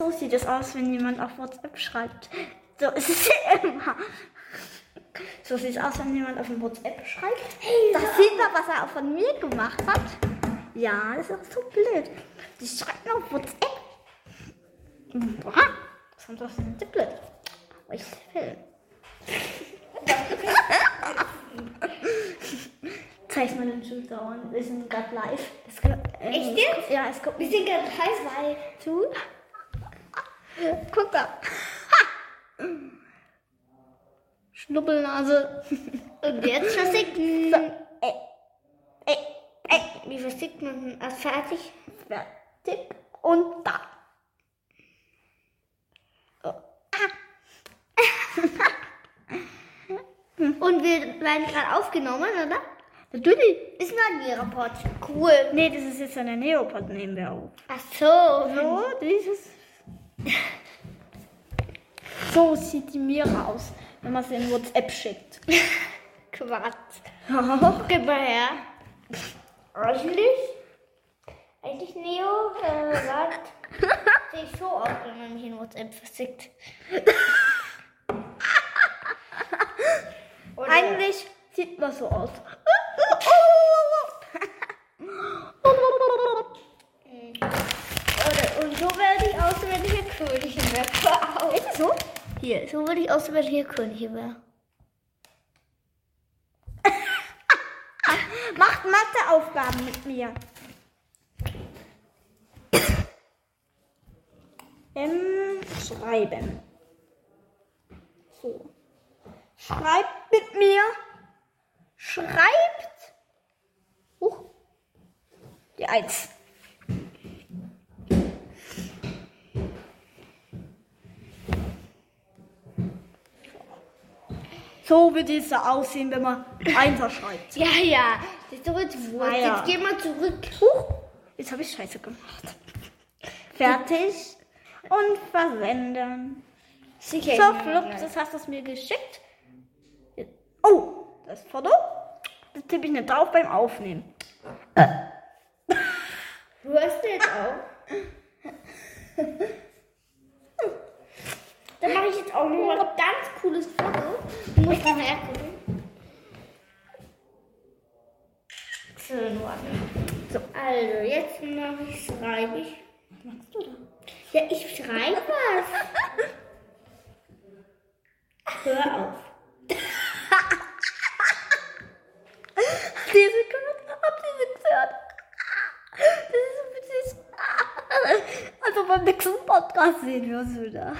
So sieht es aus, wenn jemand auf WhatsApp schreibt. So ist es immer. So sieht es aus, wenn jemand auf dem WhatsApp schreibt. Das sieht man, was er auch von mir gemacht hat. Ja, das ist auch so blöd. Die schreibt mir auf WhatsApp. Boah, was kommt aus dem Tablet? Oh, ich will. Zeig mal den Zuschauern. Wir sind gerade live. Es, äh, Echt jetzt? Ja, es kommt Wir sind gerade heiß, weil. Guck da. Schnuppelnase. Und jetzt versinkt. So, ey, ey, ey. Wie versinkt man das fertig? Fertig. Und da. Und wir werden gerade aufgenommen, oder? Natürlich. Ist nur ein Rapport. Cool. Nee, das ist jetzt eine Neopod, nehmen wir auf. Ach so. So, dieses. So sieht die Mira aus, wenn man sie in WhatsApp schickt. Quatsch. Guck mal her. Eigentlich? Eigentlich Neo äh, sagt, sehe ich so aus, wenn man mich in WhatsApp versickt. Oder- Eigentlich sieht man so aus. Oder, und so werde ich aus, wenn ich eine Wäre. Hör auf. Ist so? Hier, so würde ich aus, eine Königin wäre. Macht Matheaufgaben mit mir. Ähm, schreiben. So. Schreibt mit mir. Schreibt. Huch. Die Eins. So wird es aussehen, wenn man Einser schreibt. Ja, ja. Das ist doch jetzt geh mal zurück. Huch, jetzt habe ich Scheiße gemacht. Fertig und versenden. Sicher. So, Flup, das hast du mir geschickt. Jetzt- Oh, das Foto. Das tippe ich nicht drauf beim Aufnehmen. Du hast jetzt auch. Dann mache ich jetzt auch noch mal ein ganz cooles Foto. Du musst mal hergucken. So. So. Also, jetzt mache ich, schreibe ich. Was machst du da? Ja, ich schreibe was. Hör auf. Diese gehört, habt ihr sie gehört? Das ist so witzig. Also beim nächsten Podcast sehen wir uns wieder.